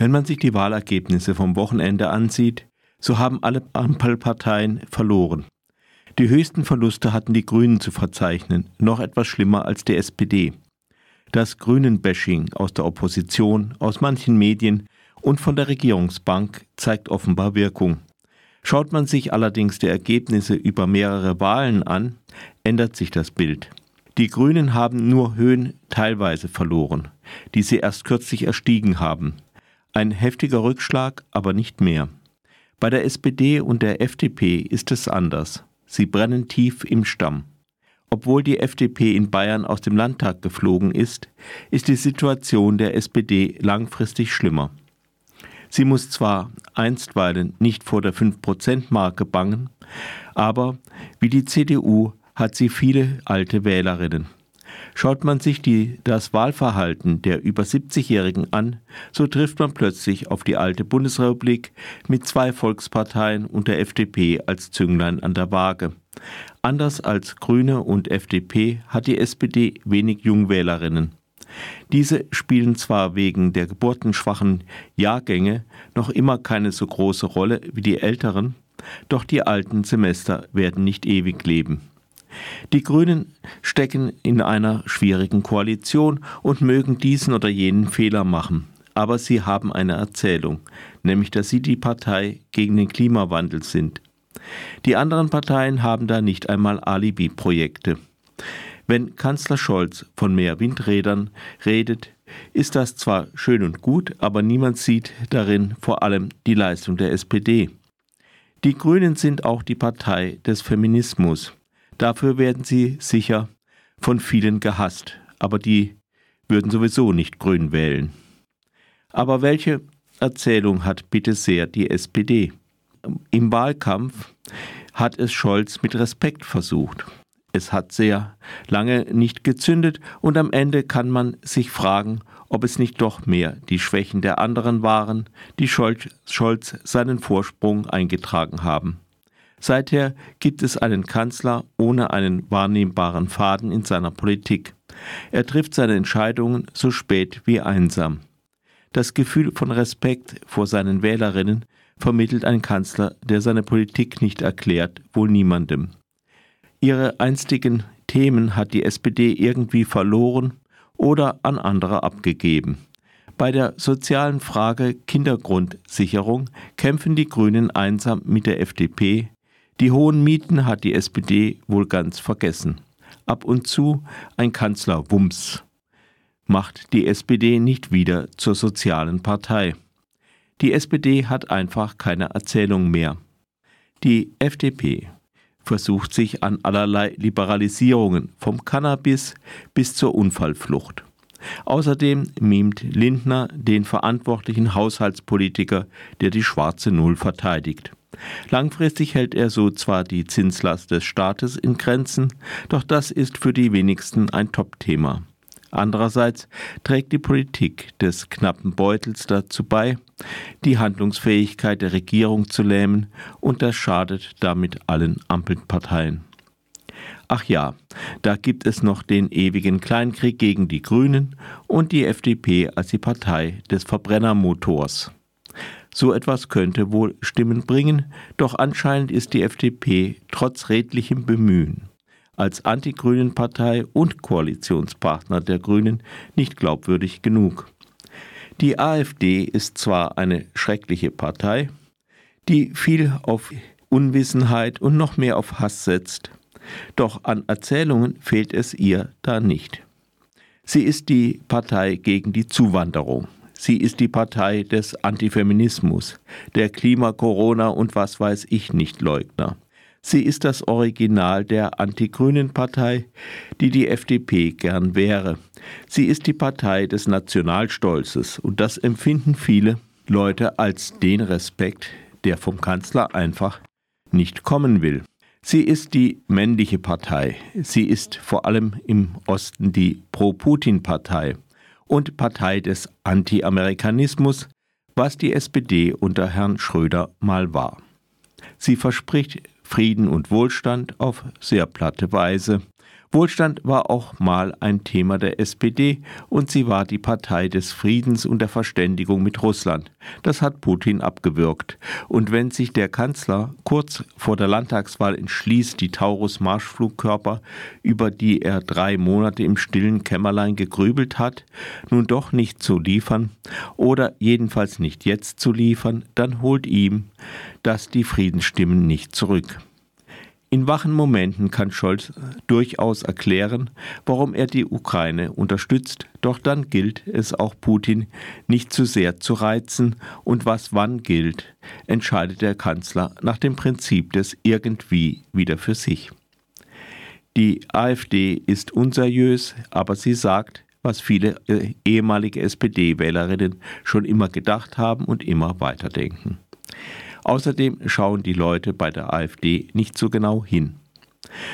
Wenn man sich die Wahlergebnisse vom Wochenende ansieht, so haben alle Ampelparteien verloren. Die höchsten Verluste hatten die Grünen zu verzeichnen, noch etwas schlimmer als die SPD. Das Grünen-Bashing aus der Opposition, aus manchen Medien und von der Regierungsbank zeigt offenbar Wirkung. Schaut man sich allerdings die Ergebnisse über mehrere Wahlen an, ändert sich das Bild. Die Grünen haben nur Höhen teilweise verloren, die sie erst kürzlich erstiegen haben. Ein heftiger Rückschlag, aber nicht mehr. Bei der SPD und der FDP ist es anders. Sie brennen tief im Stamm. Obwohl die FDP in Bayern aus dem Landtag geflogen ist, ist die Situation der SPD langfristig schlimmer. Sie muss zwar einstweilen nicht vor der 5%-Marke bangen, aber wie die CDU hat sie viele alte Wählerinnen. Schaut man sich die, das Wahlverhalten der über 70-Jährigen an, so trifft man plötzlich auf die alte Bundesrepublik mit zwei Volksparteien und der FDP als Zünglein an der Waage. Anders als Grüne und FDP hat die SPD wenig Jungwählerinnen. Diese spielen zwar wegen der geburtenschwachen Jahrgänge noch immer keine so große Rolle wie die älteren, doch die alten Semester werden nicht ewig leben. Die Grünen stecken in einer schwierigen Koalition und mögen diesen oder jenen Fehler machen. Aber sie haben eine Erzählung, nämlich dass sie die Partei gegen den Klimawandel sind. Die anderen Parteien haben da nicht einmal Alibi-Projekte. Wenn Kanzler Scholz von mehr Windrädern redet, ist das zwar schön und gut, aber niemand sieht darin vor allem die Leistung der SPD. Die Grünen sind auch die Partei des Feminismus. Dafür werden sie sicher von vielen gehasst, aber die würden sowieso nicht grün wählen. Aber welche Erzählung hat bitte sehr die SPD? Im Wahlkampf hat es Scholz mit Respekt versucht. Es hat sehr lange nicht gezündet und am Ende kann man sich fragen, ob es nicht doch mehr die Schwächen der anderen waren, die Scholz seinen Vorsprung eingetragen haben. Seither gibt es einen Kanzler ohne einen wahrnehmbaren Faden in seiner Politik. Er trifft seine Entscheidungen so spät wie einsam. Das Gefühl von Respekt vor seinen Wählerinnen vermittelt ein Kanzler, der seine Politik nicht erklärt, wohl niemandem. Ihre einstigen Themen hat die SPD irgendwie verloren oder an andere abgegeben. Bei der sozialen Frage Kindergrundsicherung kämpfen die Grünen einsam mit der FDP. Die hohen Mieten hat die SPD wohl ganz vergessen. Ab und zu ein Kanzler Wumms macht die SPD nicht wieder zur sozialen Partei. Die SPD hat einfach keine Erzählung mehr. Die FDP versucht sich an allerlei Liberalisierungen, vom Cannabis bis zur Unfallflucht. Außerdem mimt Lindner den verantwortlichen Haushaltspolitiker, der die schwarze Null verteidigt. Langfristig hält er so zwar die Zinslast des Staates in Grenzen, doch das ist für die wenigsten ein Topthema. Andererseits trägt die Politik des knappen Beutels dazu bei, die Handlungsfähigkeit der Regierung zu lähmen, und das schadet damit allen Ampelparteien. Ach ja, da gibt es noch den ewigen Kleinkrieg gegen die Grünen und die FDP als die Partei des Verbrennermotors. So etwas könnte wohl Stimmen bringen, doch anscheinend ist die FDP trotz redlichem Bemühen als anti-grünen Partei und Koalitionspartner der Grünen nicht glaubwürdig genug. Die AfD ist zwar eine schreckliche Partei, die viel auf Unwissenheit und noch mehr auf Hass setzt, doch an Erzählungen fehlt es ihr da nicht. Sie ist die Partei gegen die Zuwanderung. Sie ist die Partei des Antifeminismus, der Klima, Corona und was weiß ich nicht Leugner. Sie ist das Original der Anti-Grünen Partei, die die FDP gern wäre. Sie ist die Partei des Nationalstolzes und das empfinden viele Leute als den Respekt, der vom Kanzler einfach nicht kommen will. Sie ist die männliche Partei. Sie ist vor allem im Osten die Pro-Putin-Partei und Partei des Anti-Amerikanismus, was die SPD unter Herrn Schröder mal war. Sie verspricht Frieden und Wohlstand auf sehr platte Weise, Wohlstand war auch mal ein Thema der SPD und sie war die Partei des Friedens und der Verständigung mit Russland. Das hat Putin abgewürgt. Und wenn sich der Kanzler kurz vor der Landtagswahl entschließt, die Taurus-Marschflugkörper, über die er drei Monate im stillen Kämmerlein gegrübelt hat, nun doch nicht zu liefern oder jedenfalls nicht jetzt zu liefern, dann holt ihm das die Friedensstimmen nicht zurück. In wachen Momenten kann Scholz durchaus erklären, warum er die Ukraine unterstützt, doch dann gilt es auch Putin nicht zu sehr zu reizen und was wann gilt, entscheidet der Kanzler nach dem Prinzip des irgendwie wieder für sich. Die AfD ist unseriös, aber sie sagt, was viele äh, ehemalige SPD-Wählerinnen schon immer gedacht haben und immer weiterdenken. Außerdem schauen die Leute bei der AfD nicht so genau hin.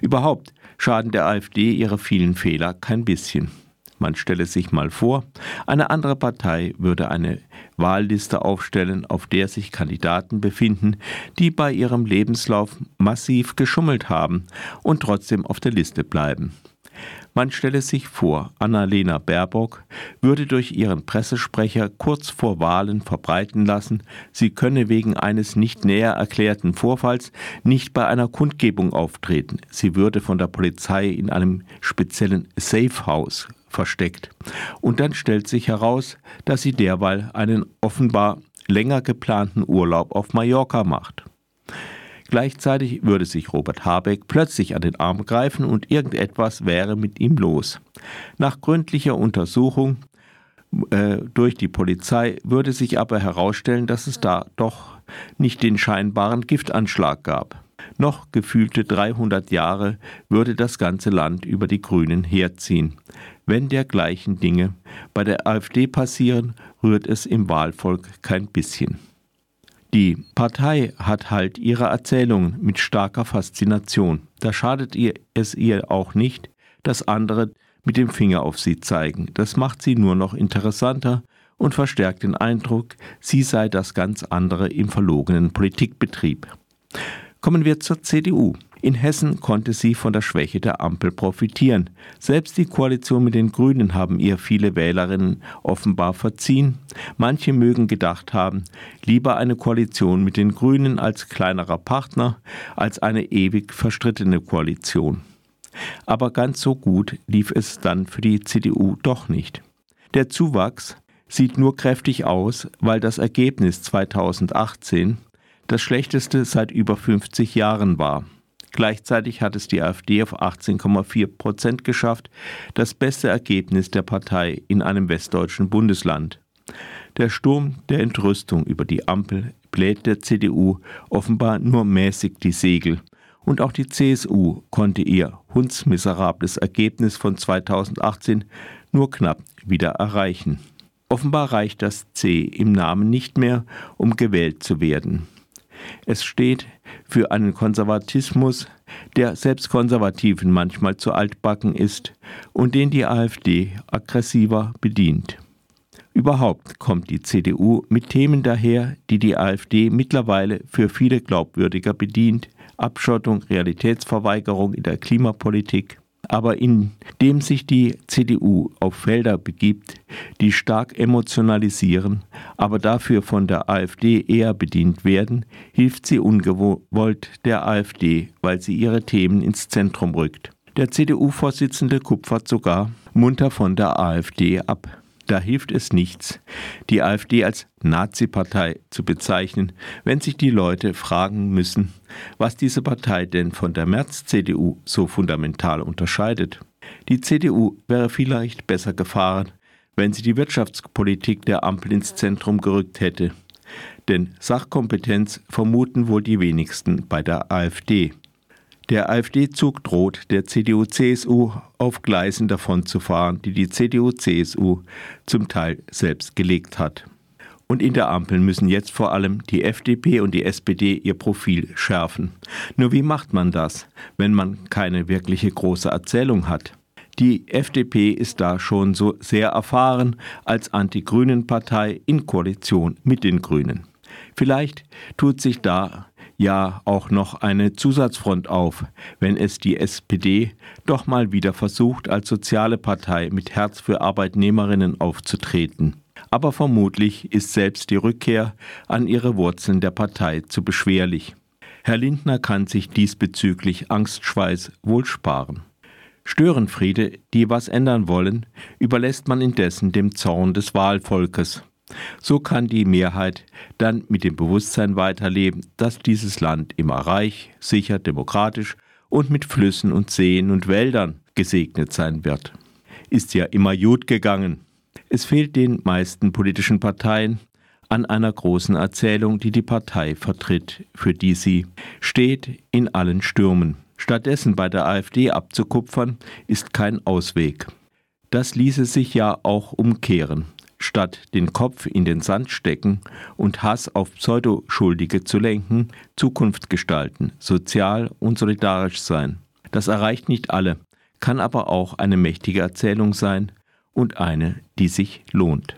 Überhaupt schaden der AfD ihre vielen Fehler kein bisschen. Man stelle sich mal vor, eine andere Partei würde eine Wahlliste aufstellen, auf der sich Kandidaten befinden, die bei ihrem Lebenslauf massiv geschummelt haben und trotzdem auf der Liste bleiben. Man stelle sich vor, Annalena Baerbock würde durch ihren Pressesprecher kurz vor Wahlen verbreiten lassen, sie könne wegen eines nicht näher erklärten Vorfalls nicht bei einer Kundgebung auftreten. Sie würde von der Polizei in einem speziellen Safe House versteckt. Und dann stellt sich heraus, dass sie derweil einen offenbar länger geplanten Urlaub auf Mallorca macht. Gleichzeitig würde sich Robert Habeck plötzlich an den Arm greifen und irgendetwas wäre mit ihm los. Nach gründlicher Untersuchung äh, durch die Polizei würde sich aber herausstellen, dass es da doch nicht den scheinbaren Giftanschlag gab. Noch gefühlte 300 Jahre würde das ganze Land über die Grünen herziehen. Wenn dergleichen Dinge bei der AfD passieren, rührt es im Wahlvolk kein bisschen. Die Partei hat halt ihre Erzählungen mit starker Faszination. Da schadet ihr es ihr auch nicht, dass andere mit dem Finger auf sie zeigen. Das macht sie nur noch interessanter und verstärkt den Eindruck, sie sei das ganz andere im verlogenen Politikbetrieb. Kommen wir zur CDU. In Hessen konnte sie von der Schwäche der Ampel profitieren. Selbst die Koalition mit den Grünen haben ihr viele Wählerinnen offenbar verziehen. Manche mögen gedacht haben, lieber eine Koalition mit den Grünen als kleinerer Partner als eine ewig verstrittene Koalition. Aber ganz so gut lief es dann für die CDU doch nicht. Der Zuwachs sieht nur kräftig aus, weil das Ergebnis 2018 das schlechteste seit über 50 Jahren war. Gleichzeitig hat es die AfD auf 18,4 Prozent geschafft, das beste Ergebnis der Partei in einem westdeutschen Bundesland. Der Sturm der Entrüstung über die Ampel bläht der CDU offenbar nur mäßig die Segel. Und auch die CSU konnte ihr hundsmiserables Ergebnis von 2018 nur knapp wieder erreichen. Offenbar reicht das C im Namen nicht mehr, um gewählt zu werden. Es steht für einen Konservatismus, der selbst Konservativen manchmal zu altbacken ist und den die AfD aggressiver bedient. Überhaupt kommt die CDU mit Themen daher, die die AfD mittlerweile für viele glaubwürdiger bedient, Abschottung, Realitätsverweigerung in der Klimapolitik, aber indem sich die CDU auf Felder begibt, die stark emotionalisieren, aber dafür von der AfD eher bedient werden, hilft sie ungewollt der AfD, weil sie ihre Themen ins Zentrum rückt. Der CDU-Vorsitzende kupfert sogar munter von der AfD ab. Da hilft es nichts, die AfD als Nazi-Partei zu bezeichnen, wenn sich die Leute fragen müssen, was diese Partei denn von der März-CDU so fundamental unterscheidet. Die CDU wäre vielleicht besser gefahren, wenn sie die Wirtschaftspolitik der Ampel ins Zentrum gerückt hätte. Denn Sachkompetenz vermuten wohl die wenigsten bei der AfD. Der AfD-Zug droht der CDU-CSU auf Gleisen davonzufahren, die die CDU-CSU zum Teil selbst gelegt hat. Und in der Ampel müssen jetzt vor allem die FDP und die SPD ihr Profil schärfen. Nur wie macht man das, wenn man keine wirkliche große Erzählung hat? Die FDP ist da schon so sehr erfahren als Anti-Grünen-Partei in Koalition mit den Grünen. Vielleicht tut sich da ja auch noch eine Zusatzfront auf, wenn es die SPD doch mal wieder versucht, als soziale Partei mit Herz für Arbeitnehmerinnen aufzutreten. Aber vermutlich ist selbst die Rückkehr an ihre Wurzeln der Partei zu beschwerlich. Herr Lindner kann sich diesbezüglich Angstschweiß wohl sparen. Störenfriede, die was ändern wollen, überlässt man indessen dem Zorn des Wahlvolkes. So kann die Mehrheit dann mit dem Bewusstsein weiterleben, dass dieses Land immer reich, sicher, demokratisch und mit Flüssen und Seen und Wäldern gesegnet sein wird. Ist ja immer gut gegangen. Es fehlt den meisten politischen Parteien an einer großen Erzählung, die die Partei vertritt, für die sie steht in allen Stürmen. Stattdessen bei der AfD abzukupfern, ist kein Ausweg. Das ließe sich ja auch umkehren. Statt den Kopf in den Sand stecken und Hass auf Pseudoschuldige zu lenken, Zukunft gestalten, sozial und solidarisch sein. Das erreicht nicht alle, kann aber auch eine mächtige Erzählung sein und eine, die sich lohnt.